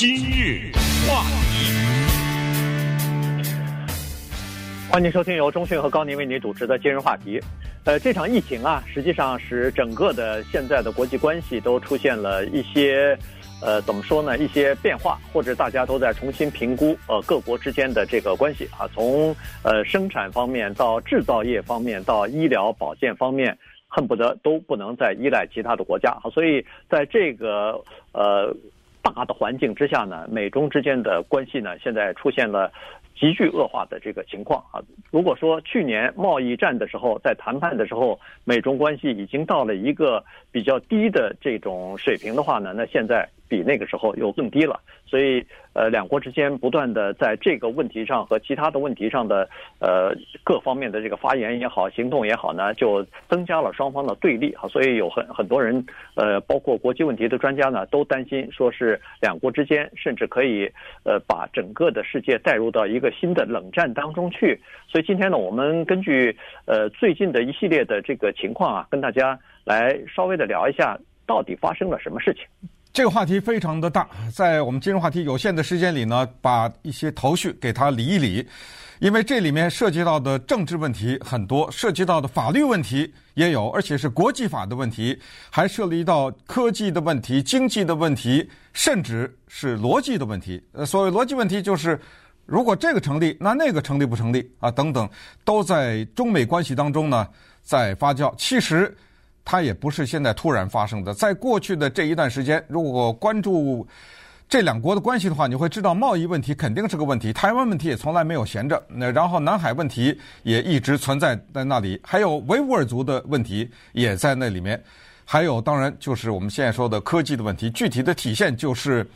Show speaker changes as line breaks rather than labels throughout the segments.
今日话题，
欢迎收听由中讯和高宁为您主持的今日话题。呃，这场疫情啊，实际上使整个的现在的国际关系都出现了一些，呃，怎么说呢？一些变化，或者大家都在重新评估呃各国之间的这个关系啊，从呃生产方面到制造业方面到医疗保健方面。恨不得都不能再依赖其他的国家，所以在这个呃大的环境之下呢，美中之间的关系呢，现在出现了急剧恶化的这个情况啊。如果说去年贸易战的时候，在谈判的时候，美中关系已经到了一个比较低的这种水平的话呢，那现在比那个时候又更低了，所以。呃，两国之间不断的在这个问题上和其他的问题上的呃各方面的这个发言也好，行动也好呢，就增加了双方的对立啊。所以有很很多人呃，包括国际问题的专家呢，都担心说是两国之间甚至可以呃把整个的世界带入到一个新的冷战当中去。所以今天呢，我们根据呃最近的一系列的这个情况啊，跟大家来稍微的聊一下，到底发生了什么事情。
这个话题非常的大，在我们今日话题有限的时间里呢，把一些头绪给它理一理，因为这里面涉及到的政治问题很多，涉及到的法律问题也有，而且是国际法的问题，还涉及到科技的问题、经济的问题，甚至是逻辑的问题。呃，所谓逻辑问题就是，如果这个成立，那那个成立不成立啊？等等，都在中美关系当中呢，在发酵。其实。它也不是现在突然发生的，在过去的这一段时间，如果关注这两国的关系的话，你会知道贸易问题肯定是个问题，台湾问题也从来没有闲着。那然后南海问题也一直存在在那里，还有维吾尔族的问题也在那里面，还有当然就是我们现在说的科技的问题。具体的体现就是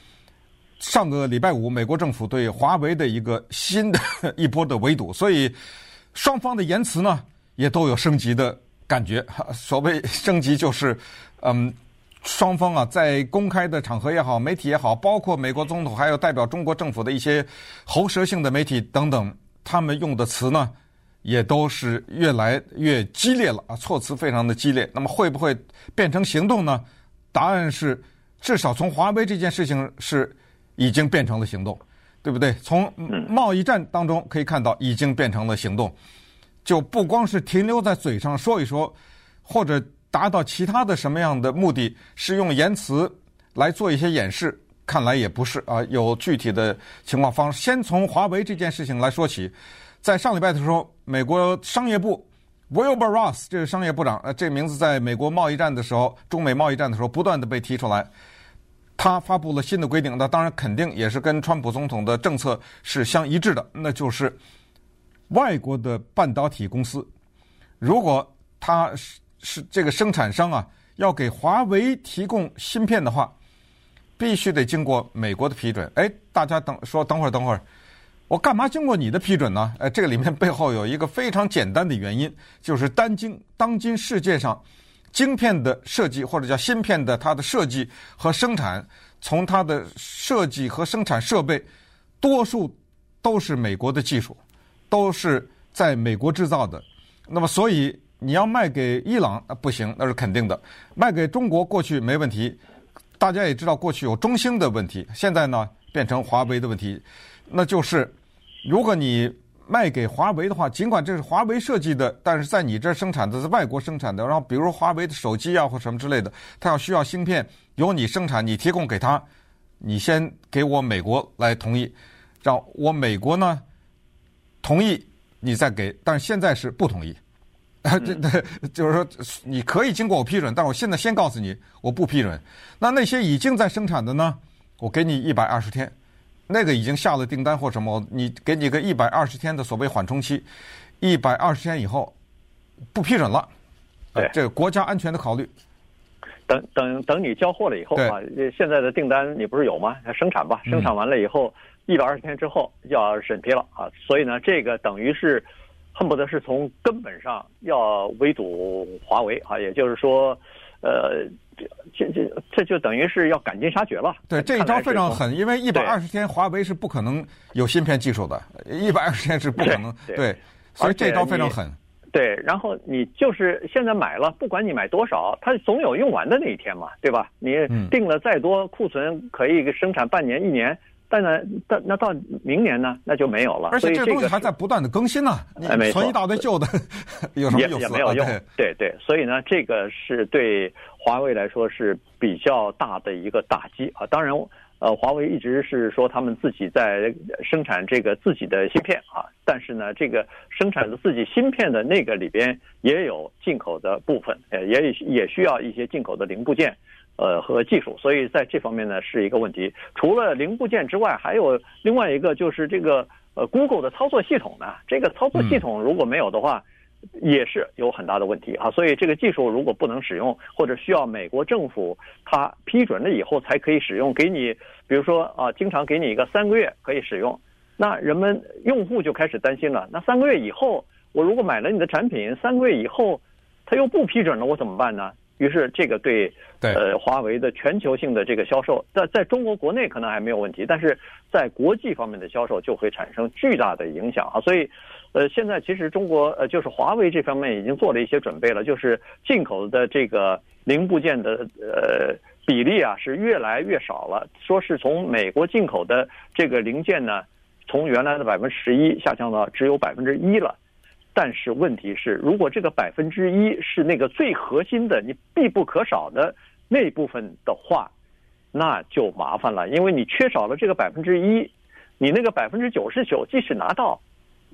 上个礼拜五，美国政府对华为的一个新的一波的围堵，所以双方的言辞呢也都有升级的。感觉 所谓升级就是，嗯，双方啊在公开的场合也好，媒体也好，包括美国总统还有代表中国政府的一些喉舌性的媒体等等，他们用的词呢，也都是越来越激烈了啊，措辞非常的激烈。那么会不会变成行动呢？答案是，至少从华为这件事情是已经变成了行动，对不对？从贸易战当中可以看到，已经变成了行动。就不光是停留在嘴上说一说，或者达到其他的什么样的目的，是用言辞来做一些掩饰，看来也不是啊。有具体的情况方，先从华为这件事情来说起。在上礼拜的时候，美国商业部 Wilbur Ross 这个商业部长，呃，这个名字在美国贸易战的时候，中美贸易战的时候不断的被提出来。他发布了新的规定，那当然肯定也是跟川普总统的政策是相一致的，那就是。外国的半导体公司，如果他是是这个生产商啊，要给华为提供芯片的话，必须得经过美国的批准。哎，大家等说等会儿等会儿，我干嘛经过你的批准呢？哎，这个里面背后有一个非常简单的原因，就是当今当今世界上晶片的设计或者叫芯片的它的设计和生产，从它的设计和生产设备，多数都是美国的技术。都是在美国制造的，那么所以你要卖给伊朗不行，那是肯定的。卖给中国过去没问题，大家也知道过去有中兴的问题，现在呢变成华为的问题，那就是如果你卖给华为的话，尽管这是华为设计的，但是在你这生产的，在外国生产的，然后比如华为的手机啊或什么之类的，它要需要芯片，由你生产，你提供给他，你先给我美国来同意，让我美国呢。同意你再给，但是现在是不同意。啊，这这就是说，你可以经过我批准，但是我现在先告诉你，我不批准。那那些已经在生产的呢？我给你一百二十天，那个已经下了订单或什么，你给你个一百二十天的所谓缓冲期，一百二十天以后不批准了。
对，
这个国家安全的考虑。
等等等，你交货了以后啊，现在的订单你不是有吗？生产吧，生产完了以后。嗯一百二十天之后要审批了啊，所以呢，这个等于是恨不得是从根本上要围堵华为啊，也就是说，呃，这这这就等于是要赶尽杀绝了。
对，这一招非常狠，因为一百二十天华为是不可能有芯片技术的，一百二十天是不可能。对，对，所以这一招非常狠。
对，然后你就是现在买了，不管你买多少，它总有用完的那一天嘛，对吧？你定了再多库存，可以生产半年、一年。但呢，但那到明年呢，那就没有了。
而且这东西还在不断的更新呢，你存一大堆旧的，有什么意思？
也没有用。对对，对，所以呢，这个是对华为来说是比较大的一个打击啊。当然，呃，华为一直是说他们自己在生产这个自己的芯片啊，但是呢，这个生产的自己芯片的那个里边也有进口的部分，呃，也也需要一些进口的零部件。呃，和技术，所以在这方面呢是一个问题。除了零部件之外，还有另外一个就是这个呃，Google 的操作系统呢。这个操作系统如果没有的话，也是有很大的问题啊。所以这个技术如果不能使用，或者需要美国政府他批准了以后才可以使用，给你比如说啊，经常给你一个三个月可以使用，那人们用户就开始担心了。那三个月以后，我如果买了你的产品，三个月以后他又不批准了，我怎么办呢？于是，这个对呃华为的全球性的这个销售，在在中国国内可能还没有问题，但是在国际方面的销售就会产生巨大的影响啊。所以，呃，现在其实中国呃就是华为这方面已经做了一些准备了，就是进口的这个零部件的呃比例啊是越来越少了，说是从美国进口的这个零件呢，从原来的百分之十一下降到只有百分之一了。但是问题是，如果这个百分之一是那个最核心的、你必不可少的那部分的话，那就麻烦了，因为你缺少了这个百分之一，你那个百分之九十九即使拿到，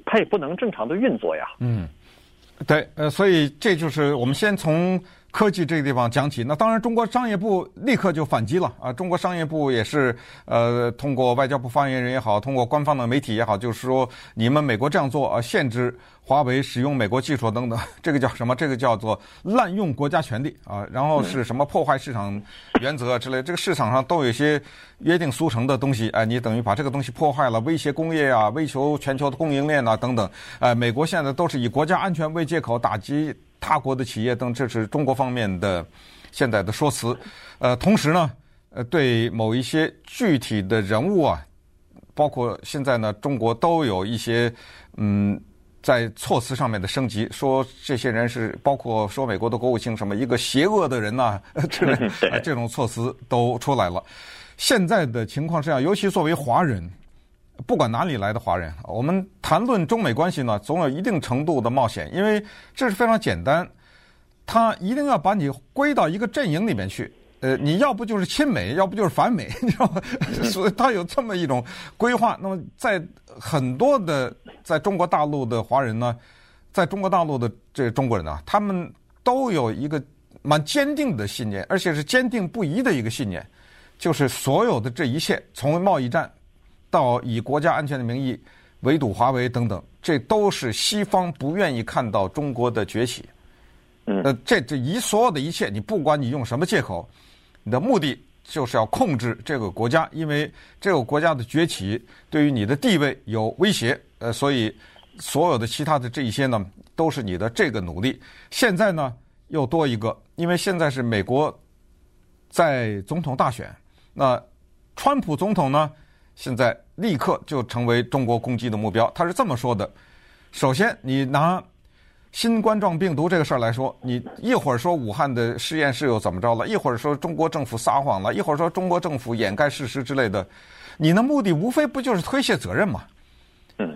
它也不能正常的运作呀。
嗯，对，呃，所以这就是我们先从。科技这个地方讲起，那当然中国商业部立刻就反击了啊！中国商业部也是呃，通过外交部发言人也好，通过官方的媒体也好，就是说你们美国这样做啊，限制华为使用美国技术等等，这个叫什么？这个叫做滥用国家权力啊！然后是什么破坏市场原则之类，这个市场上都有些约定俗成的东西，哎，你等于把这个东西破坏了，威胁工业啊，威胁全球的供应链啊等等，哎，美国现在都是以国家安全为借口打击。他国的企业等，这是中国方面的现在的说辞。呃，同时呢，呃，对某一些具体的人物啊，包括现在呢，中国都有一些嗯，在措辞上面的升级，说这些人是包括说美国的国务卿什么一个邪恶的人呐 之类，这种措辞都出来了。现在的情况是这样，尤其作为华人。不管哪里来的华人，我们谈论中美关系呢，总有一定程度的冒险，因为这是非常简单，他一定要把你归到一个阵营里面去。呃，你要不就是亲美，要不就是反美，你知道吗？所以他有这么一种规划。那么，在很多的在中国大陆的华人呢，在中国大陆的这个中国人呢，他们都有一个蛮坚定的信念，而且是坚定不移的一个信念，就是所有的这一切，从贸易战。到以国家安全的名义围堵华为等等，这都是西方不愿意看到中国的崛起。嗯，那这这一所有的一切，你不管你用什么借口，你的目的就是要控制这个国家，因为这个国家的崛起对于你的地位有威胁。呃，所以所有的其他的这一些呢，都是你的这个努力。现在呢，又多一个，因为现在是美国在总统大选，那川普总统呢？现在立刻就成为中国攻击的目标。他是这么说的：首先，你拿新冠状病毒这个事儿来说，你一会儿说武汉的实验室又怎么着了，一会儿说中国政府撒谎了，一会儿说中国政府掩盖事实之类的，你的目的无非不就是推卸责任吗？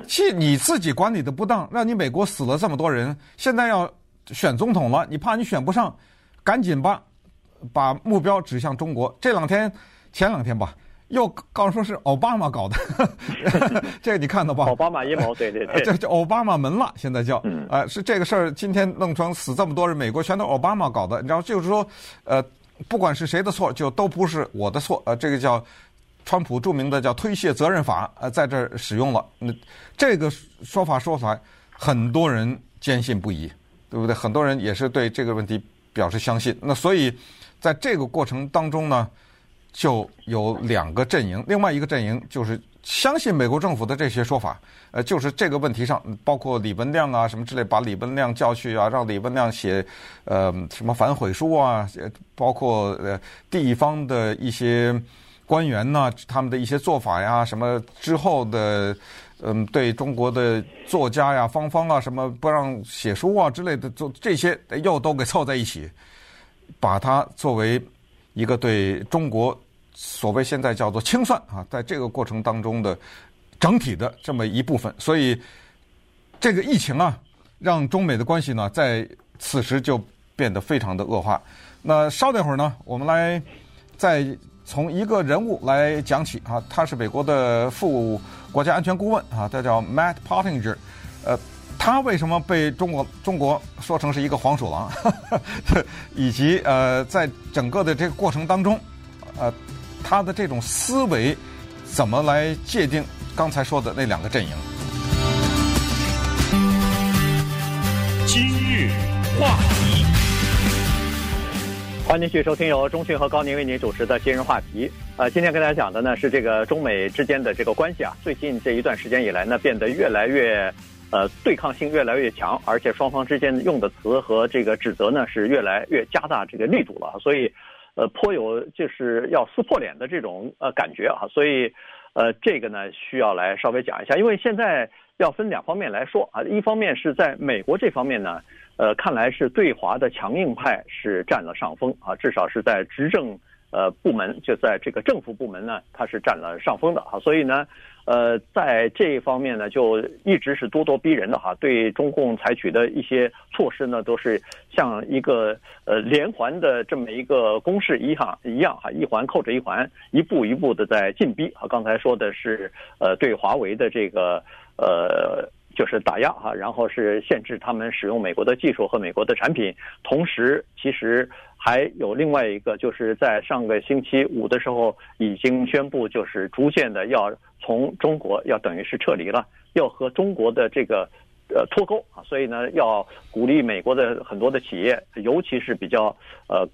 其你自己管理的不当，让你美国死了这么多人，现在要选总统了，你怕你选不上，赶紧吧，把目标指向中国。这两天，前两天吧。又告诉说是奥巴马搞的，这个你看到吧？
奥巴马阴谋，对对对，
这叫奥巴马门了，现在叫，呃，是这个事儿，今天弄成死这么多人，美国全都奥巴马搞的，你知道，就是说，呃，不管是谁的错，就都不是我的错，呃，这个叫川普著名的叫推卸责任法，呃，在这儿使用了，那这个说法说出来，很多人坚信不疑，对不对？很多人也是对这个问题表示相信，那所以在这个过程当中呢。就有两个阵营，另外一个阵营就是相信美国政府的这些说法，呃，就是这个问题上，包括李文亮啊什么之类，把李文亮叫去啊，让李文亮写呃什么反悔书啊，包括呃地方的一些官员呢，他们的一些做法呀，什么之后的，嗯，对中国的作家呀、芳芳啊，什么不让写书啊之类的，做这些又都给凑在一起，把它作为一个对中国所谓现在叫做清算啊，在这个过程当中的整体的这么一部分。所以这个疫情啊，让中美的关系呢，在此时就变得非常的恶化。那稍等会儿呢，我们来再。从一个人物来讲起啊，他是美国的副国家安全顾问啊，他叫 Matt Pottinger，呃，他为什么被中国中国说成是一个黄鼠狼，以及呃，在整个的这个过程当中，呃，他的这种思维怎么来界定刚才说的那两个阵营？
今日话题。
欢迎继续收听由中讯和高宁为您主持的今日话题。呃，今天跟大家讲的呢是这个中美之间的这个关系啊，最近这一段时间以来呢，变得越来越呃对抗性越来越强，而且双方之间用的词和这个指责呢是越来越加大这个力度了，所以呃颇有就是要撕破脸的这种呃感觉啊，所以呃这个呢需要来稍微讲一下，因为现在要分两方面来说啊，一方面是在美国这方面呢。呃，看来是对华的强硬派是占了上风啊，至少是在执政呃部门，就在这个政府部门呢，它是占了上风的啊。所以呢，呃，在这一方面呢，就一直是咄咄逼人的哈，对中共采取的一些措施呢，都是像一个呃连环的这么一个攻势一样一样哈，一环扣着一环，一步一步的在进逼啊。刚才说的是呃对华为的这个呃。就是打压哈，然后是限制他们使用美国的技术和美国的产品，同时其实还有另外一个，就是在上个星期五的时候已经宣布，就是逐渐的要从中国要等于是撤离了，要和中国的这个呃脱钩啊，所以呢要鼓励美国的很多的企业，尤其是比较呃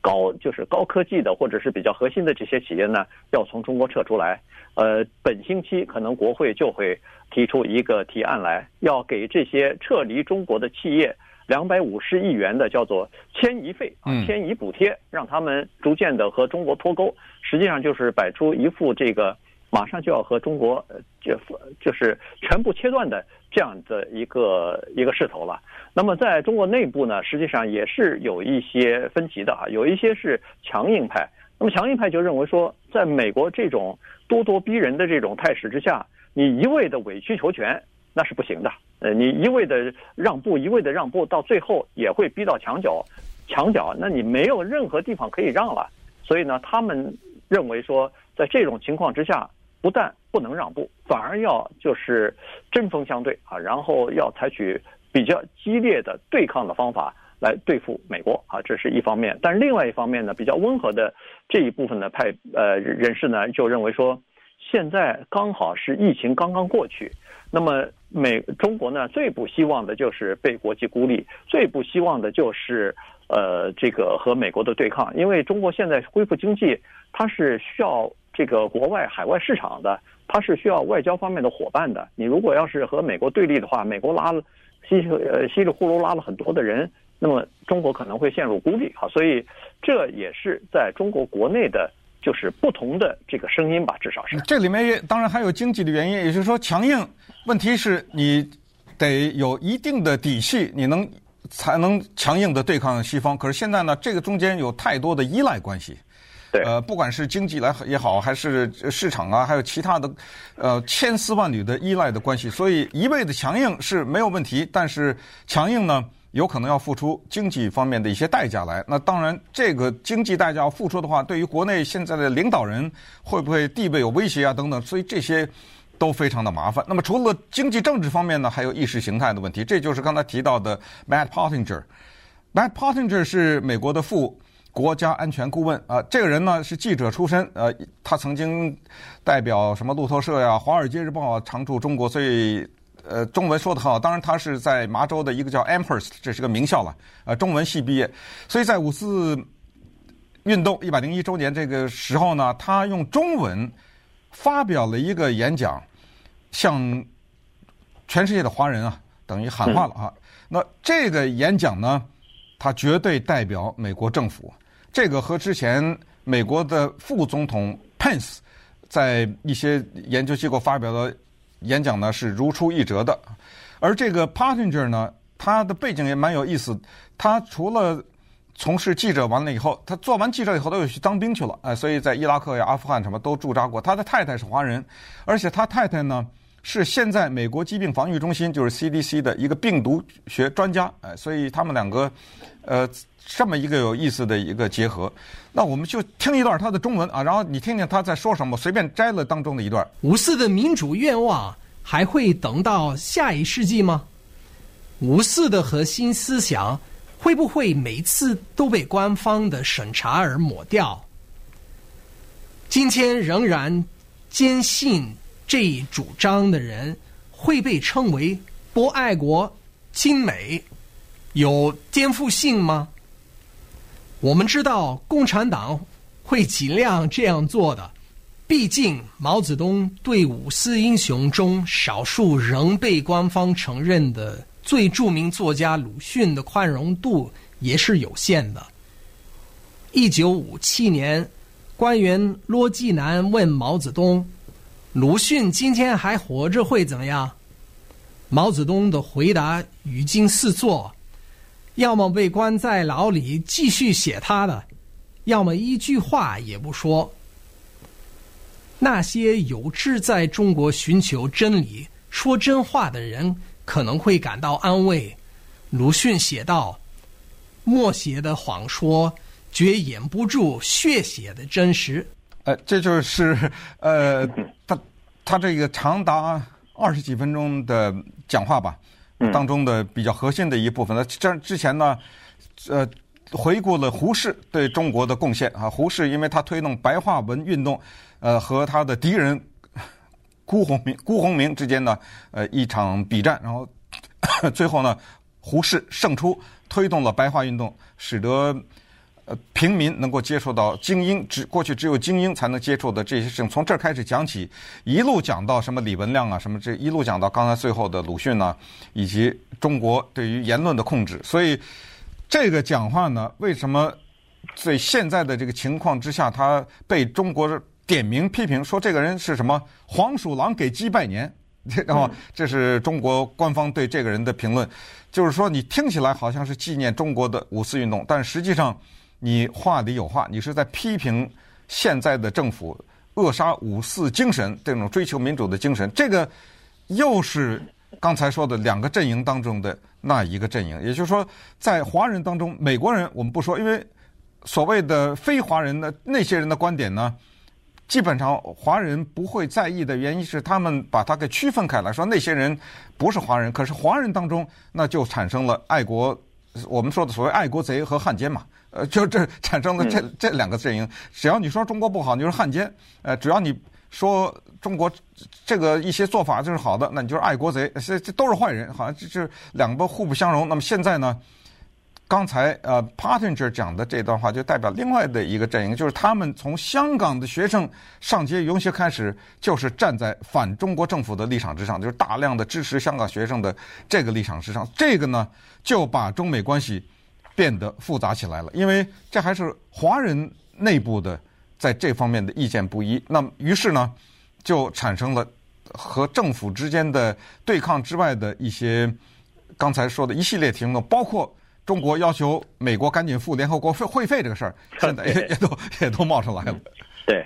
高就是高科技的或者是比较核心的这些企业呢，要从中国撤出来。呃，本星期可能国会就会提出一个提案来，要给这些撤离中国的企业两百五十亿元的叫做迁移费啊，迁移补贴，让他们逐渐的和中国脱钩。实际上就是摆出一副这个马上就要和中国就就是全部切断的这样的一个一个势头了。那么在中国内部呢，实际上也是有一些分歧的啊，有一些是强硬派。那么强硬派就认为说，在美国这种咄咄逼人的这种态势之下，你一味的委曲求全那是不行的。呃，你一味的让步，一味的让步，到最后也会逼到墙角，墙角，那你没有任何地方可以让了。所以呢，他们认为说，在这种情况之下，不但不能让步，反而要就是针锋相对啊，然后要采取比较激烈的对抗的方法。来对付美国啊，这是一方面。但是另外一方面呢，比较温和的这一部分的派呃人士呢，就认为说，现在刚好是疫情刚刚过去，那么美中国呢最不希望的就是被国际孤立，最不希望的就是呃这个和美国的对抗，因为中国现在恢复经济，它是需要这个国外海外市场的，它是需要外交方面的伙伴的。你如果要是和美国对立的话，美国拉了稀呃稀里呼噜拉了很多的人。那么中国可能会陷入孤立啊，所以这也是在中国国内的，就是不同的这个声音吧，至少是。
这里面也当然还有经济的原因，也就是说强硬。问题是你得有一定的底气，你能才能强硬的对抗西方。可是现在呢，这个中间有太多的依赖关系。
对。
呃，不管是经济来也好，还是市场啊，还有其他的，呃，千丝万缕的依赖的关系。所以一味的强硬是没有问题，但是强硬呢？有可能要付出经济方面的一些代价来，那当然，这个经济代价要付出的话，对于国内现在的领导人会不会地位有威胁啊？等等，所以这些都非常的麻烦。那么除了经济政治方面呢，还有意识形态的问题，这就是刚才提到的 Matt Pottinger。Matt Pottinger 是美国的副国家安全顾问啊，这个人呢是记者出身，呃，他曾经代表什么路透社呀、华尔街日报啊，常驻中国，所以。呃，中文说的很好，当然他是在麻州的一个叫 Amherst，这是个名校了，呃，中文系毕业，所以在五四运动一百零一周年这个时候呢，他用中文发表了一个演讲，向全世界的华人啊，等于喊话了啊。那这个演讲呢，他绝对代表美国政府，这个和之前美国的副总统 Pence 在一些研究机构发表的演讲呢是如出一辙的，而这个 Pottinger 呢，他的背景也蛮有意思，他除了从事记者完了以后，他做完记者以后他又去当兵去了，哎，所以在伊拉克呀、阿富汗什么都驻扎过。他的太太是华人，而且他太太呢是现在美国疾病防御中心就是 CDC 的一个病毒学专家，哎，所以他们两个，呃，这么一个有意思的一个结合。那我们就听一段他的中文啊，然后你听听他在说什么，随便摘了当中的一段。
五四的民主愿望还会等到下一世纪吗？五四的核心思想。会不会每次都被官方的审查而抹掉？今天仍然坚信这一主张的人会被称为不爱国、亲美、有颠覆性吗？我们知道共产党会尽量这样做的，毕竟毛泽东对五四英雄中少数仍被官方承认的。最著名作家鲁迅的宽容度也是有限的。一九五七年，官员罗季南问毛泽东：“鲁迅今天还活着会怎么样？”毛泽东的回答语惊四座：要么被关在牢里继续写他的，要么一句话也不说。那些有志在中国寻求真理、说真话的人。可能会感到安慰，鲁迅写道：“默写的谎说，绝掩不住血写的真实。”
呃，这就是呃，他他这个长达二十几分钟的讲话吧，当中的比较核心的一部分。那这之前呢，呃，回顾了胡适对中国的贡献啊，胡适因为他推动白话文运动，呃，和他的敌人。辜鸿铭、辜鸿铭之间呢，呃，一场比战，然后 最后呢，胡适胜出，推动了白话运动，使得呃平民能够接触到精英，只过去只有精英才能接触的这些事情，从这儿开始讲起，一路讲到什么李文亮啊，什么这一路讲到刚才最后的鲁迅呢，以及中国对于言论的控制。所以这个讲话呢，为什么在现在的这个情况之下，他被中国点名批评说这个人是什么黄鼠狼给鸡拜年，然后这是中国官方对这个人的评论，就是说你听起来好像是纪念中国的五四运动，但实际上你话里有话，你是在批评现在的政府扼杀五四精神这种追求民主的精神。这个又是刚才说的两个阵营当中的那一个阵营，也就是说，在华人当中，美国人我们不说，因为所谓的非华人的那些人的观点呢。基本上华人不会在意的原因是，他们把它给区分开来，说那些人不是华人，可是华人当中那就产生了爱国，我们说的所谓爱国贼和汉奸嘛，呃，就这产生了这这两个阵营。只要你说中国不好，你就是汉奸；呃，只要你说中国这个一些做法就是好的，那你就是爱国贼，这这都是坏人，好像这是两个互不相容。那么现在呢？刚才呃 Partinger 讲的这段话就代表另外的一个阵营，就是他们从香港的学生上街游行开始，就是站在反中国政府的立场之上，就是大量的支持香港学生的这个立场之上。这个呢，就把中美关系变得复杂起来了，因为这还是华人内部的在这方面的意见不一。那么于是呢，就产生了和政府之间的对抗之外的一些刚才说的一系列题目，包括。中国要求美国赶紧付联合国费会费这个事儿，现在 也也都也都冒出来了。
对，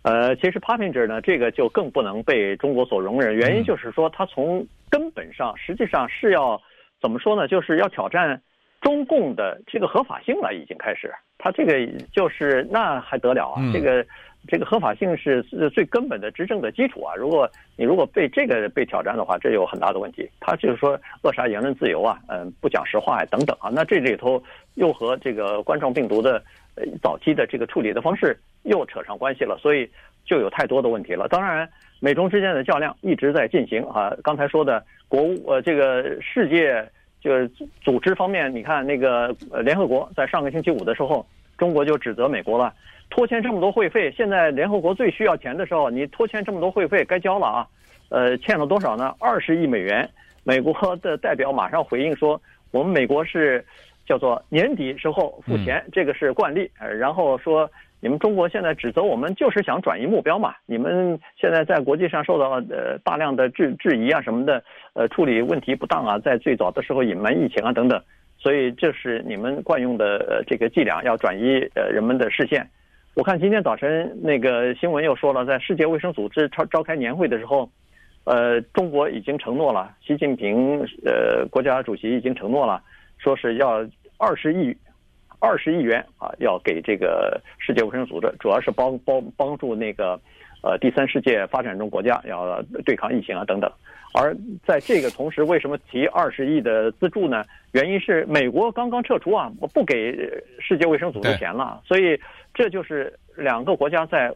呃，其实 Pottinger 呢，这个就更不能被中国所容忍。原因就是说，他从根本上实际上是要怎么说呢？就是要挑战中共的这个合法性了，已经开始。他这个就是那还得了啊？这个。这个合法性是最根本的执政的基础啊！如果你如果被这个被挑战的话，这有很大的问题。他就是说扼杀言论自由啊，嗯，不讲实话呀、啊、等等啊。那这里头又和这个冠状病毒的早期的这个处理的方式又扯上关系了，所以就有太多的问题了。当然，美中之间的较量一直在进行啊。刚才说的国务呃这个世界就是组织方面，你看那个联合国在上个星期五的时候，中国就指责美国了。拖欠这么多会费，现在联合国最需要钱的时候，你拖欠这么多会费，该交了啊。呃，欠了多少呢？二十亿美元。美国的代表马上回应说，我们美国是叫做年底时候付钱，这个是惯例。呃，然后说你们中国现在指责我们就是想转移目标嘛？你们现在在国际上受到呃大量的质质疑啊什么的，呃处理问题不当啊，在最早的时候隐瞒疫情啊等等，所以这是你们惯用的呃这个伎俩，要转移呃人们的视线。我看今天早晨那个新闻又说了，在世界卫生组织召召开年会的时候，呃，中国已经承诺了，习近平呃国家主席已经承诺了，说是要二十亿。二十亿元啊，要给这个世界卫生组织，主要是帮帮帮助那个，呃，第三世界发展中国家要对抗疫情啊等等。而在这个同时，为什么提二十亿的资助呢？原因是美国刚刚撤出啊，我不给世界卫生组织钱了，所以这就是两个国家在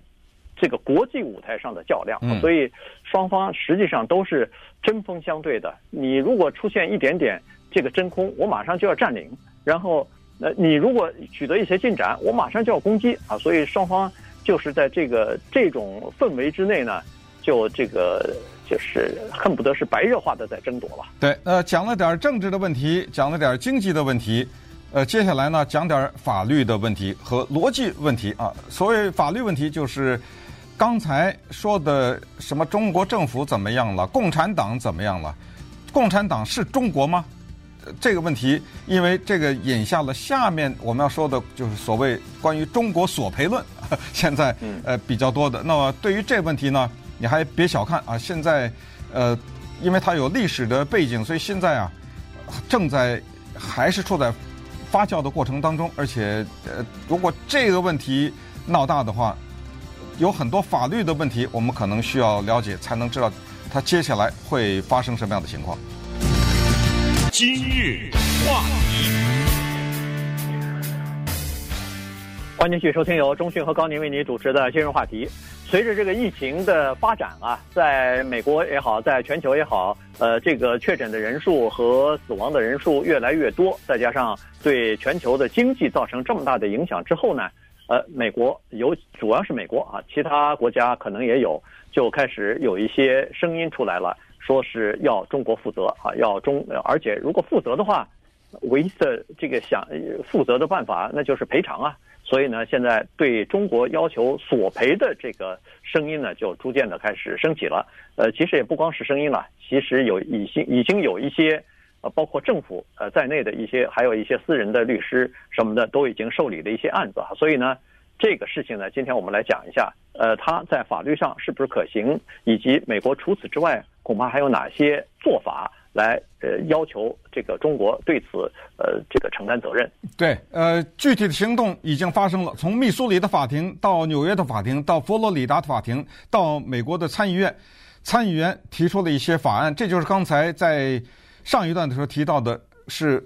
这个国际舞台上的较量。所以双方实际上都是针锋相对的。你如果出现一点点这个真空，我马上就要占领，然后。那你如果取得一些进展，我马上就要攻击啊！所以双方就是在这个这种氛围之内呢，就这个就是恨不得是白热化的在争夺了。
对，呃，讲了点政治的问题，讲了点经济的问题，呃，接下来呢，讲点法律的问题和逻辑问题啊。所谓法律问题，就是刚才说的什么中国政府怎么样了，共产党怎么样了？共产党是中国吗？这个问题，因为这个引下了下面我们要说的，就是所谓关于中国索赔论，现在呃比较多的。那么对于这问题呢，你还别小看啊，现在呃，因为它有历史的背景，所以现在啊正在还是处在发酵的过程当中。而且呃，如果这个问题闹大的话，有很多法律的问题，我们可能需要了解，才能知道它接下来会发生什么样的情况。
今日话题，
欢迎继续收听由中讯和高宁为您主持的今日话题。随着这个疫情的发展啊，在美国也好，在全球也好，呃，这个确诊的人数和死亡的人数越来越多，再加上对全球的经济造成这么大的影响之后呢，呃，美国有主要是美国啊，其他国家可能也有，就开始有一些声音出来了。说是要中国负责啊，要中，而且如果负责的话，唯一的这个想负责的办法，那就是赔偿啊。所以呢，现在对中国要求索赔的这个声音呢，就逐渐的开始升起了。呃，其实也不光是声音了，其实有已经已经有一些，呃，包括政府呃在内的一些，还有一些私人的律师什么的，都已经受理了一些案子啊。所以呢。这个事情呢，今天我们来讲一下，呃，它在法律上是不是可行，以及美国除此之外恐怕还有哪些做法来呃要求这个中国对此呃这个承担责任。
对，呃，具体的行动已经发生了，从密苏里的法庭到纽约的法庭，到佛罗里达的法庭，到美国的参议院，参议员提出了一些法案，这就是刚才在上一段的时候提到的是。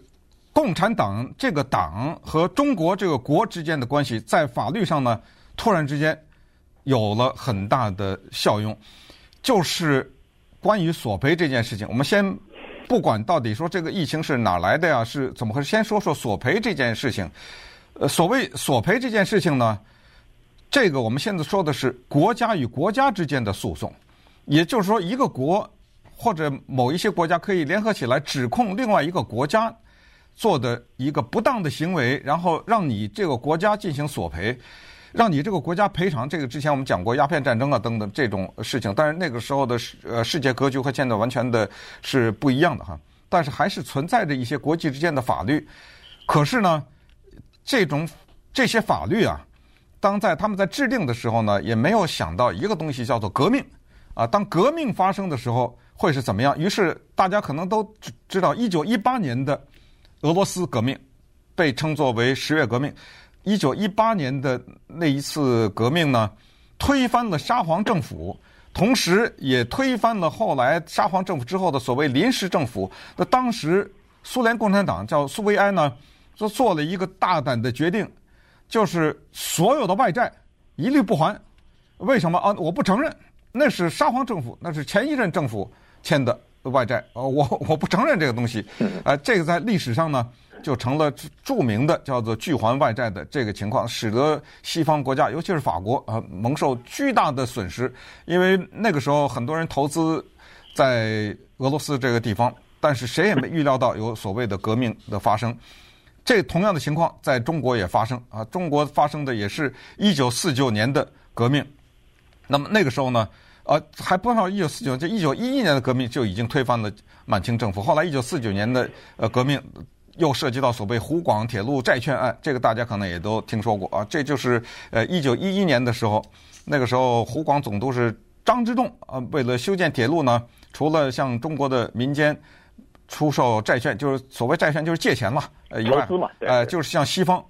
共产党这个党和中国这个国之间的关系，在法律上呢，突然之间有了很大的效用，就是关于索赔这件事情。我们先不管到底说这个疫情是哪来的呀，是怎么回事？先说说索赔这件事情。呃，所谓索赔这件事情呢，这个我们现在说的是国家与国家之间的诉讼，也就是说，一个国或者某一些国家可以联合起来指控另外一个国家。做的一个不当的行为，然后让你这个国家进行索赔，让你这个国家赔偿。这个之前我们讲过鸦片战争啊等等这种事情，但是那个时候的世呃世界格局和现在完全的是不一样的哈。但是还是存在着一些国际之间的法律。可是呢，这种这些法律啊，当在他们在制定的时候呢，也没有想到一个东西叫做革命啊。当革命发生的时候会是怎么样？于是大家可能都知道，一九一八年的。俄罗斯革命被称作为十月革命。一九一八年的那一次革命呢，推翻了沙皇政府，同时也推翻了后来沙皇政府之后的所谓临时政府。那当时苏联共产党叫苏维埃呢，就做了一个大胆的决定，就是所有的外债一律不还。为什么啊？我不承认，那是沙皇政府，那是前一任政府签的。外债，呃，我我不承认这个东西，呃，这个在历史上呢，就成了著名的叫做拒还外债的这个情况，使得西方国家，尤其是法国，呃，蒙受巨大的损失。因为那个时候很多人投资在俄罗斯这个地方，但是谁也没预料到有所谓的革命的发生。这同样的情况在中国也发生啊，中国发生的也是一九四九年的革命。那么那个时候呢，呃，还不到一九四九，就一九一一年的革命就已经推翻了满清政府。后来一九四九年的呃革命又涉及到所谓湖广铁路债券案，这个大家可能也都听说过啊。这就是呃一九一一年的时候，那个时候湖广总督是张之洞啊，为了修建铁路呢，除了向中国的民间出售债券，就是所谓债券就是借钱嘛，呃以外，呃就是向西方。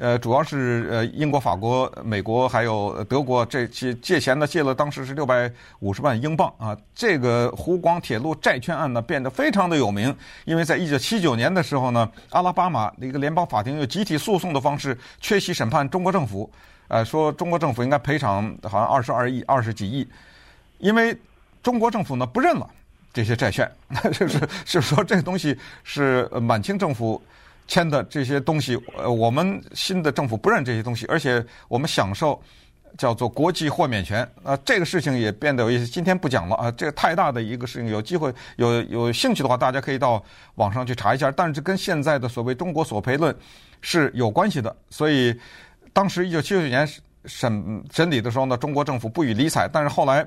呃，主要是呃英国、法国、美国还有德国这些借钱呢，借了当时是六百五十万英镑啊。这个湖广铁路债券案呢，变得非常的有名，因为在一九七九年的时候呢，阿拉巴马的一个联邦法庭用集体诉讼的方式缺席审判中国政府，呃，说中国政府应该赔偿好像二十二亿、二十几亿，因为中国政府呢不认了这些债券，就是就是说这东西是满清政府。签的这些东西，呃，我们新的政府不认这些东西，而且我们享受叫做国际豁免权啊，这个事情也变得有意思。今天不讲了啊，这个太大的一个事情，有机会有有兴趣的话，大家可以到网上去查一下。但是这跟现在的所谓中国索赔论是有关系的。所以当时一九七九年审审理的时候呢，中国政府不予理睬。但是后来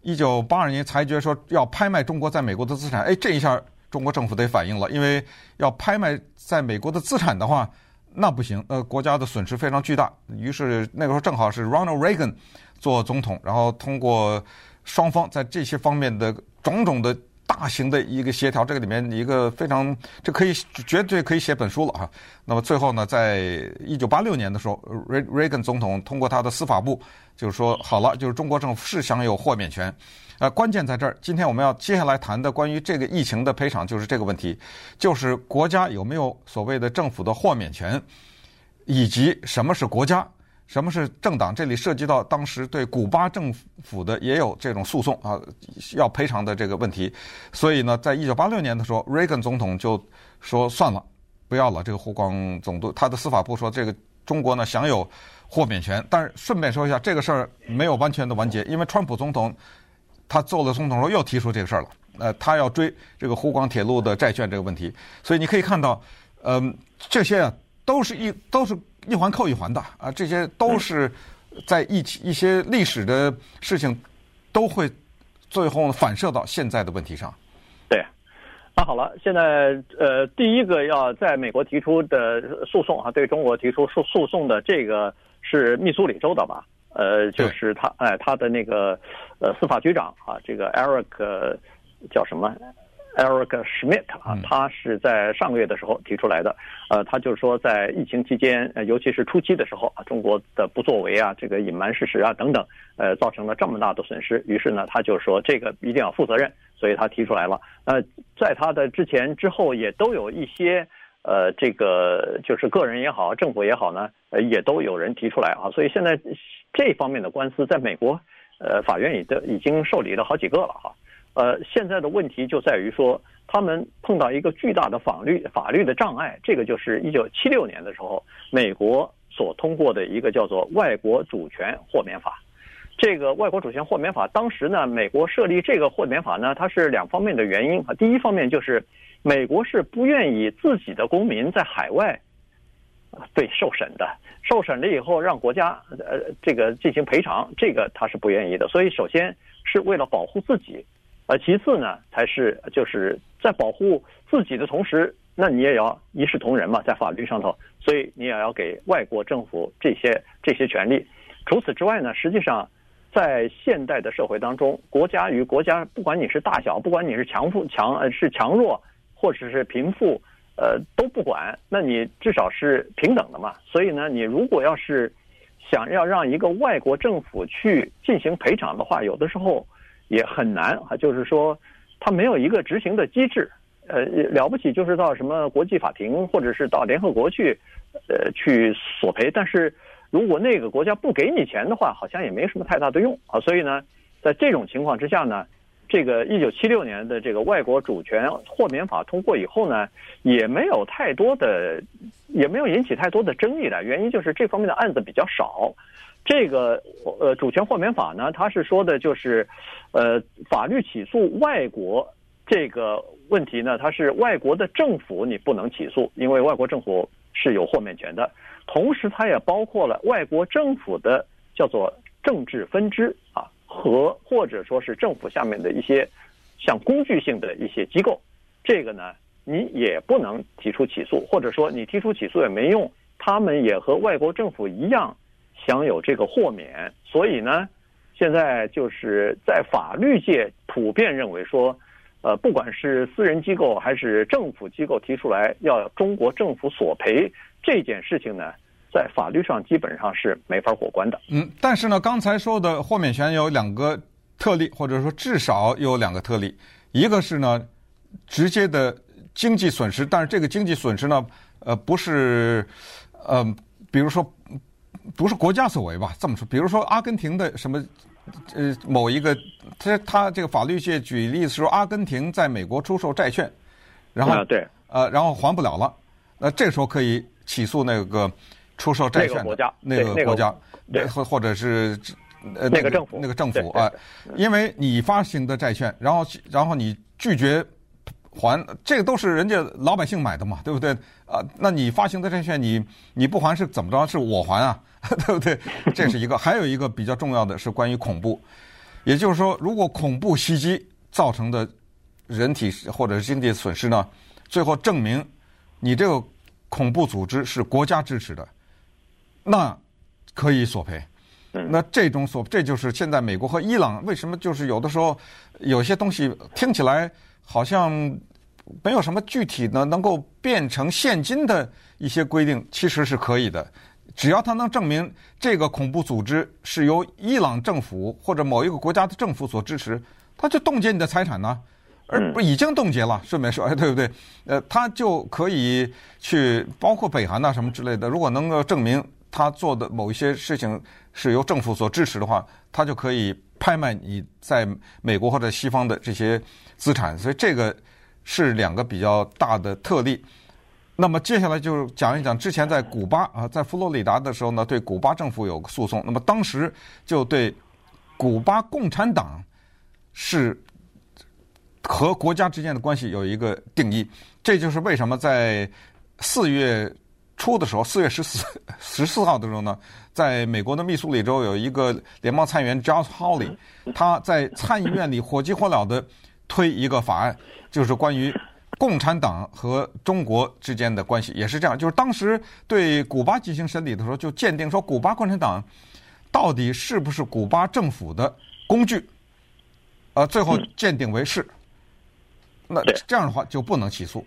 一九八二年裁决说要拍卖中国在美国的资产，哎，这一下。中国政府得反应了，因为要拍卖在美国的资产的话，那不行，呃，国家的损失非常巨大。于是那个时候正好是 Ronald Reagan 做总统，然后通过双方在这些方面的种种的大型的一个协调，这个里面一个非常，这可以绝对可以写本书了哈。那么最后呢，在一九八六年的时候，Reagan 总统通过他的司法部，就是说好了，就是中国政府是享有豁免权。呃，关键在这儿。今天我们要接下来谈的关于这个疫情的赔偿，就是这个问题，就是国家有没有所谓的政府的豁免权，以及什么是国家，什么是政党。这里涉及到当时对古巴政府的也有这种诉讼啊，要赔偿的这个问题。所以呢，在一九八六年的时候，Reagan 总统就说算了，不要了。这个湖广总督，他的司法部说，这个中国呢享有豁免权。但是顺便说一下，这个事儿没有完全的完结，因为川普总统。他做了总统时候又提出这个事儿了，呃，他要追这个湖广铁路的债券这个问题，所以你可以看到，嗯、呃，这些啊都是一都是一环扣一环的啊，这些都是在一起一些历史的事情都会最后反射到现在的问题上。
对，那好了，现在呃，第一个要在美国提出的诉讼啊，对中国提出诉诉讼的这个是密苏里州的吧？呃，就是他，哎，他的那个，呃，司法局长啊，这个 Eric 叫什么？Eric Schmidt 啊，他是在上个月的时候提出来的。呃，他就是说，在疫情期间，呃，尤其是初期的时候啊，中国的不作为啊，这个隐瞒事实啊等等，呃，造成了这么大的损失。于是呢，他就说这个一定要负责任，所以他提出来了。呃，在他的之前之后，也都有一些。呃，这个就是个人也好，政府也好呢，呃，也都有人提出来啊，所以现在这方面的官司在美国，呃，法院已经已经受理了好几个了哈。呃，现在的问题就在于说，他们碰到一个巨大的法律法律的障碍，这个就是一九七六年的时候，美国所通过的一个叫做《外国主权豁免法》。这个《外国主权豁免法》当时呢，美国设立这个豁免法呢，它是两方面的原因啊，第一方面就是。美国是不愿意自己的公民在海外被受审的，受审了以后让国家呃这个进行赔偿，这个他是不愿意的。所以首先是为了保护自己，呃，其次呢才是就是在保护自己的同时，那你也要一视同仁嘛，在法律上头，所以你也要给外国政府这些这些权利。除此之外呢，实际上在现代的社会当中，国家与国家，不管你是大小，不管你是强富强呃是强弱。或者是贫富，呃都不管，那你至少是平等的嘛。所以呢，你如果要是想要让一个外国政府去进行赔偿的话，有的时候也很难啊。就是说，他没有一个执行的机制，呃，了不起就是到什么国际法庭，或者是到联合国去，呃，去索赔。但是如果那个国家不给你钱的话，好像也没什么太大的用啊。所以呢，在这种情况之下呢。这个一九七六年的这个外国主权豁免法通过以后呢，也没有太多的，也没有引起太多的争议的。原因就是这方面的案子比较少。这个呃主权豁免法呢，它是说的就是，呃法律起诉外国这个问题呢，它是外国的政府你不能起诉，因为外国政府是有豁免权的，同时它也包括了外国政府的叫做政治分支啊，和或者说是政府下面的一些像工具性的一些机构，这个呢你也不能提出起诉，或者说你提出起诉也没用，他们也和外国政府一样享有这个豁免，所以呢，现在就是在法律界普遍认为说。呃，不管是私人机构还是政府机构提出来要中国政府索赔这件事情呢，在法律上基本上是没法过关的。
嗯，但是呢，刚才说的豁免权有两个特例，或者说至少有两个特例，一个是呢直接的经济损失，但是这个经济损失呢，呃，不是呃，比如说不是国家所为吧？这么说，比如说阿根廷的什么。呃，某一个，他他这个法律界举例子说，阿根廷在美国出售债券，然后、
啊、对，
呃，然后还不了了，那这时候可以起诉那个出售债券的
那个国家，
那个国家，
对，
或或者是呃
那个政府，
那个政府啊，因为你发行的债券，然后然后你拒绝还，这个都是人家老百姓买的嘛，对不对？啊，那你发行的债券，你你不还是怎么着？是我还啊？对不对？这是一个，还有一个比较重要的是关于恐怖，也就是说，如果恐怖袭击造成的人体或者是经济损失呢，最后证明你这个恐怖组织是国家支持的，那可以索赔。那这种索，这就是现在美国和伊朗为什么就是有的时候有些东西听起来好像没有什么具体的能够变成现金的一些规定，其实是可以的。只要他能证明这个恐怖组织是由伊朗政府或者某一个国家的政府所支持，他就冻结你的财产呢，而不已经冻结了。顺便说，哎，对不对？呃，他就可以去包括北韩呐什么之类的。如果能够证明他做的某一些事情是由政府所支持的话，他就可以拍卖你在美国或者西方的这些资产。所以这个是两个比较大的特例。那么接下来就讲一讲之前在古巴啊，在佛罗里达的时候呢，对古巴政府有个诉讼。那么当时就对古巴共产党是和国家之间的关系有一个定义。这就是为什么在四月初的时候，四月十四十四号的时候呢，在美国的密苏里州有一个联邦参议员 Josh Hawley，他在参议院里火急火燎的推一个法案，就是关于。共产党和中国之间的关系也是这样，就是当时对古巴进行审理的时候，就鉴定说古巴共产党到底是不是古巴政府的工具，呃，最后鉴定为是。那这样的话就不能起诉，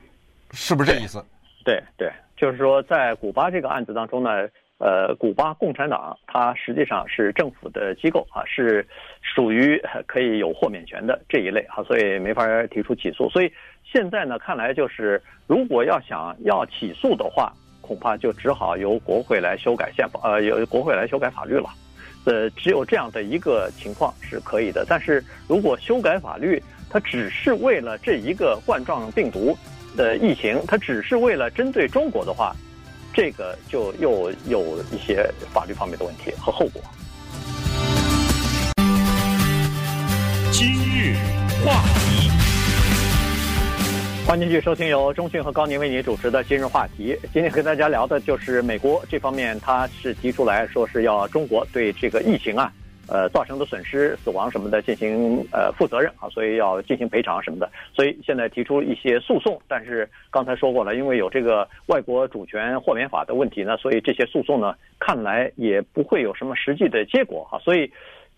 是不是这意思？
对对，就是说在古巴这个案子当中呢，呃，古巴共产党它实际上是政府的机构啊，是属于可以有豁免权的这一类啊，所以没法提出起诉，所以。现在呢，看来就是如果要想要起诉的话，恐怕就只好由国会来修改宪法，呃，由国会来修改法律了。呃，只有这样的一个情况是可以的。但是如果修改法律，它只是为了这一个冠状病毒的疫情，它只是为了针对中国的话，这个就又有一些法律方面的问题和后果。
今日话题。
欢迎继续收听由中讯和高宁为您主持的今日话题。今天跟大家聊的就是美国这方面，他是提出来说是要中国对这个疫情啊，呃造成的损失、死亡什么的进行呃负责任啊，所以要进行赔偿什么的。所以现在提出一些诉讼，但是刚才说过了，因为有这个外国主权豁免法的问题呢，所以这些诉讼呢看来也不会有什么实际的结果哈。所以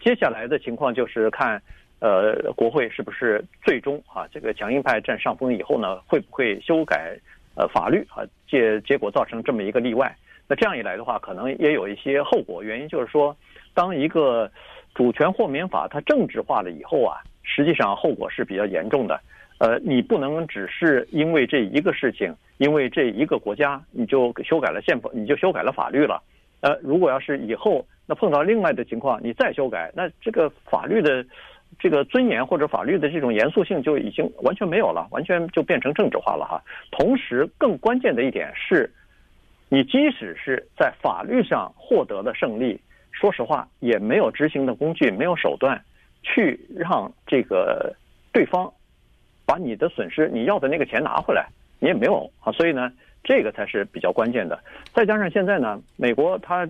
接下来的情况就是看。呃，国会是不是最终啊，这个强硬派占上风以后呢，会不会修改呃法律啊？结结果造成这么一个例外。那这样一来的话，可能也有一些后果。原因就是说，当一个主权豁免法它政治化了以后啊，实际上后果是比较严重的。呃，你不能只是因为这一个事情，因为这一个国家，你就修改了宪法，你就修改了法律了。呃，如果要是以后那碰到另外的情况，你再修改，那这个法律的。这个尊严或者法律的这种严肃性就已经完全没有了，完全就变成政治化了哈。同时，更关键的一点是，你即使是在法律上获得了胜利，说实话也没有执行的工具，没有手段去让这个对方把你的损失、你要的那个钱拿回来，你也没有啊。所以呢，这个才是比较关键的。再加上现在呢，美国他，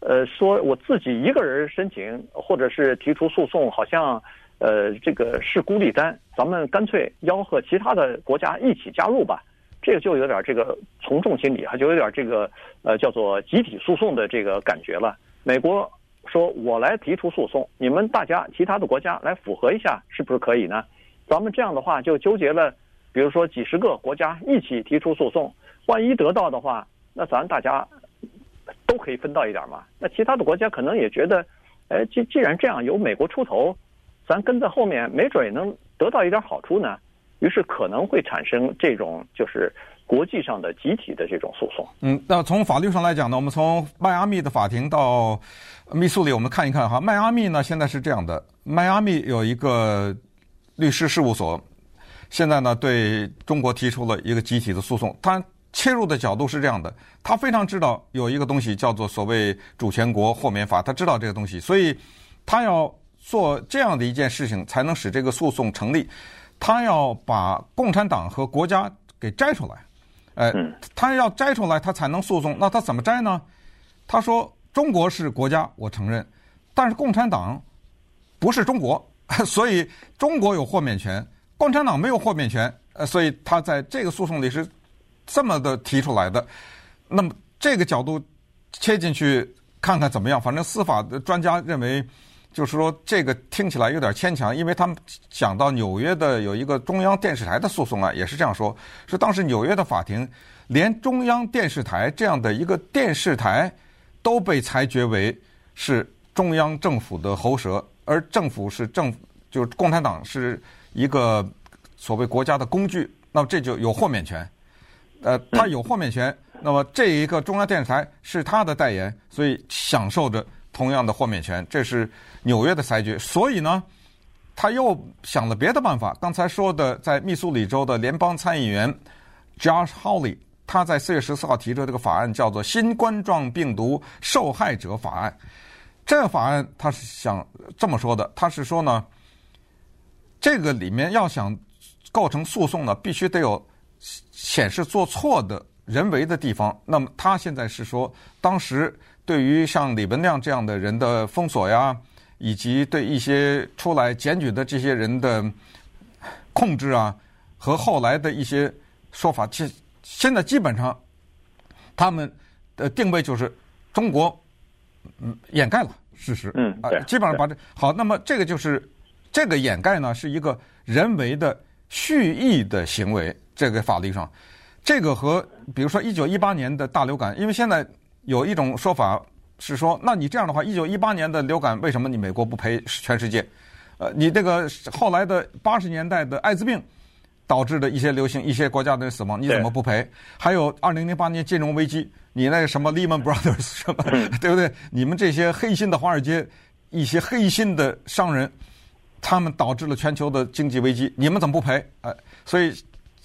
呃，说我自己一个人申请或者是提出诉讼，好像，呃，这个是孤立单，咱们干脆吆喝其他的国家一起加入吧。这个就有点这个从众心理，还就有点这个呃叫做集体诉讼的这个感觉了。美国说我来提出诉讼，你们大家其他的国家来符合一下，是不是可以呢？咱们这样的话就纠结了，比如说几十个国家一起提出诉讼，万一得到的话，那咱大家都可以分到一点嘛。那其他的国家可能也觉得，哎，既既然这样，由美国出头，咱跟在后面，没准也能得到一点好处呢。于是可能会产生这种就是国际上的集体的这种诉讼。
嗯，那从法律上来讲呢，我们从迈阿密的法庭到密苏里，我们看一看哈。迈阿密呢，现在是这样的：迈阿密有一个律师事务所，现在呢对中国提出了一个集体的诉讼。他切入的角度是这样的：他非常知道有一个东西叫做所谓主权国豁免法，他知道这个东西，所以他要做这样的一件事情，才能使这个诉讼成立。他要把共产党和国家给摘出来，哎，他要摘出来，他才能诉讼。那他怎么摘呢？他说：“中国是国家，我承认，但是共产党不是中国，所以中国有豁免权，共产党没有豁免权。呃，所以他在这个诉讼里是这么的提出来的。那么这个角度切进去看看怎么样？反正司法的专家认为。”就是说，这个听起来有点牵强，因为他们讲到纽约的有一个中央电视台的诉讼啊，也是这样说，说当时纽约的法庭连中央电视台这样的一个电视台都被裁决为是中央政府的喉舌，而政府是政，就是共产党是一个所谓国家的工具，那么这就有豁免权，呃，他有豁免权，那么这一个中央电视台是他的代言，所以享受着。同样的豁免权，这是纽约的裁决。所以呢，他又想了别的办法。刚才说的，在密苏里州的联邦参议员 Josh Hawley，他在四月十四号提出这个法案，叫做《新冠状病毒受害者法案》。这个法案他是想这么说的，他是说呢，这个里面要想构成诉讼呢，必须得有显示做错的人为的地方。那么他现在是说，当时。对于像李文亮这样的人的封锁呀，以及对一些出来检举的这些人的控制啊，和后来的一些说法，现现在基本上他们的定位就是中国嗯掩盖了事实，
嗯啊，
基本上把这好，那么这个就是这个掩盖呢是一个人为的蓄意的行为，这个法律上，这个和比如说一九一八年的大流感，因为现在。有一种说法是说，那你这样的话，一九一八年的流感为什么你美国不赔全世界？呃，你这个后来的八十年代的艾滋病导致的一些流行，一些国家的死亡，你怎么不赔？还有二零零八年金融危机，你那个什么 Lehman Brothers 什么，对不对？你们这些黑心的华尔街，一些黑心的商人，他们导致了全球的经济危机，你们怎么不赔？哎，所以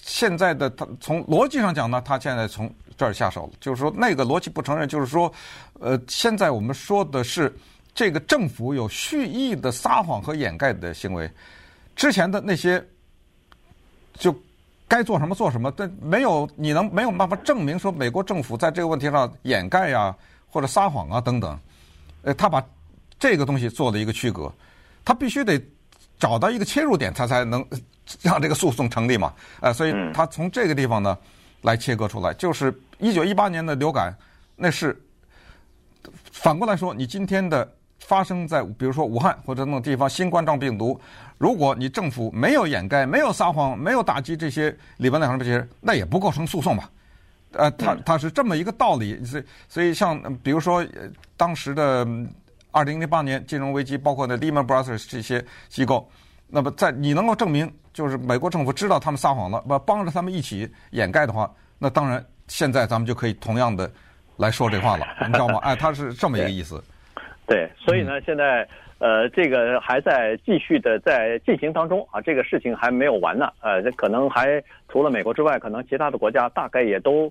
现在的他从逻辑上讲呢，他现在从。这儿下手了，就是说那个逻辑不承认，就是说，呃，现在我们说的是这个政府有蓄意的撒谎和掩盖的行为，之前的那些就该做什么做什么，但没有你能没有办法证明说美国政府在这个问题上掩盖呀或者撒谎啊等等，呃，他把这个东西做了一个区隔，他必须得找到一个切入点，他才能 让这个诉讼成立嘛，呃，所以他从这个地方呢。来切割出来，就是一九一八年的流感，那是反过来说，你今天的发生在比如说武汉或者那种地方新冠状病毒，如果你政府没有掩盖、没有撒谎、没有打击这些里边的这些人，那也不构成诉讼吧？呃，他他是这么一个道理。所以所以像比如说当时的二零零八年金融危机，包括那 Lehman Brothers 这些机构，那么在你能够证明。就是美国政府知道他们撒谎了，不帮着他们一起掩盖的话，那当然现在咱们就可以同样的来说这话了，你知道吗？哎，他是这么一个意思。
对，所以呢，现在呃，这个还在继续的在进行当中啊，这个事情还没有完呢。呃，这可能还除了美国之外，可能其他的国家大概也都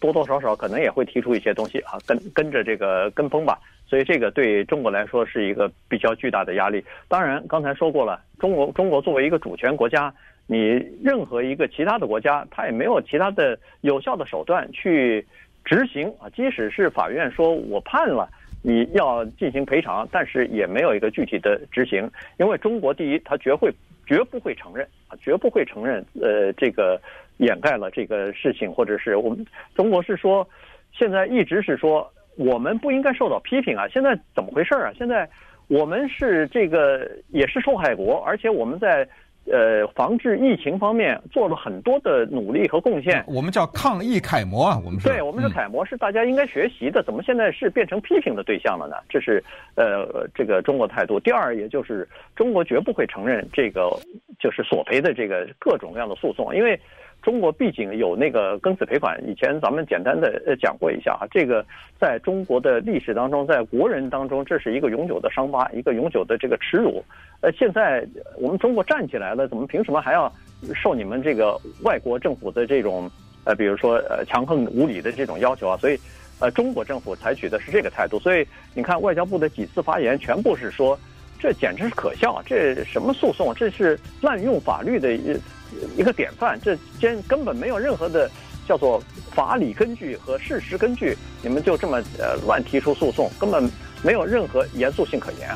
多多少少可能也会提出一些东西啊，跟跟着这个跟风吧。所以这个对中国来说是一个比较巨大的压力。当然，刚才说过了，中国中国作为一个主权国家，你任何一个其他的国家，他也没有其他的有效的手段去执行啊。即使是法院说我判了，你要进行赔偿，但是也没有一个具体的执行。因为中国第一，他绝会绝不会承认啊，绝不会承认呃这个掩盖了这个事情，或者是我们中国是说现在一直是说我们不应该受到批评啊。现在怎么回事啊？现在我们是这个也是受害国，而且我们在。呃，防治疫情方面做了很多的努力和贡献。
我们叫抗疫楷模啊，我们是。
对，我们是楷模，是大家应该学习的。怎么现在是变成批评的对象了呢？这是呃，这个中国态度。第二，也就是中国绝不会承认这个就是索赔的这个各种各样的诉讼，因为。中国毕竟有那个庚子赔款，以前咱们简单的呃讲过一下哈，这个在中国的历史当中，在国人当中，这是一个永久的伤疤，一个永久的这个耻辱。呃，现在我们中国站起来了，怎么凭什么还要受你们这个外国政府的这种呃，比如说呃强横无理的这种要求啊？所以，呃，中国政府采取的是这个态度。所以你看，外交部的几次发言，全部是说。这简直是可笑！这什么诉讼？这是滥用法律的一个典范。这间根本没有任何的叫做法理根据和事实根据，你们就这么呃乱提出诉讼，根本没有任何严肃性可言！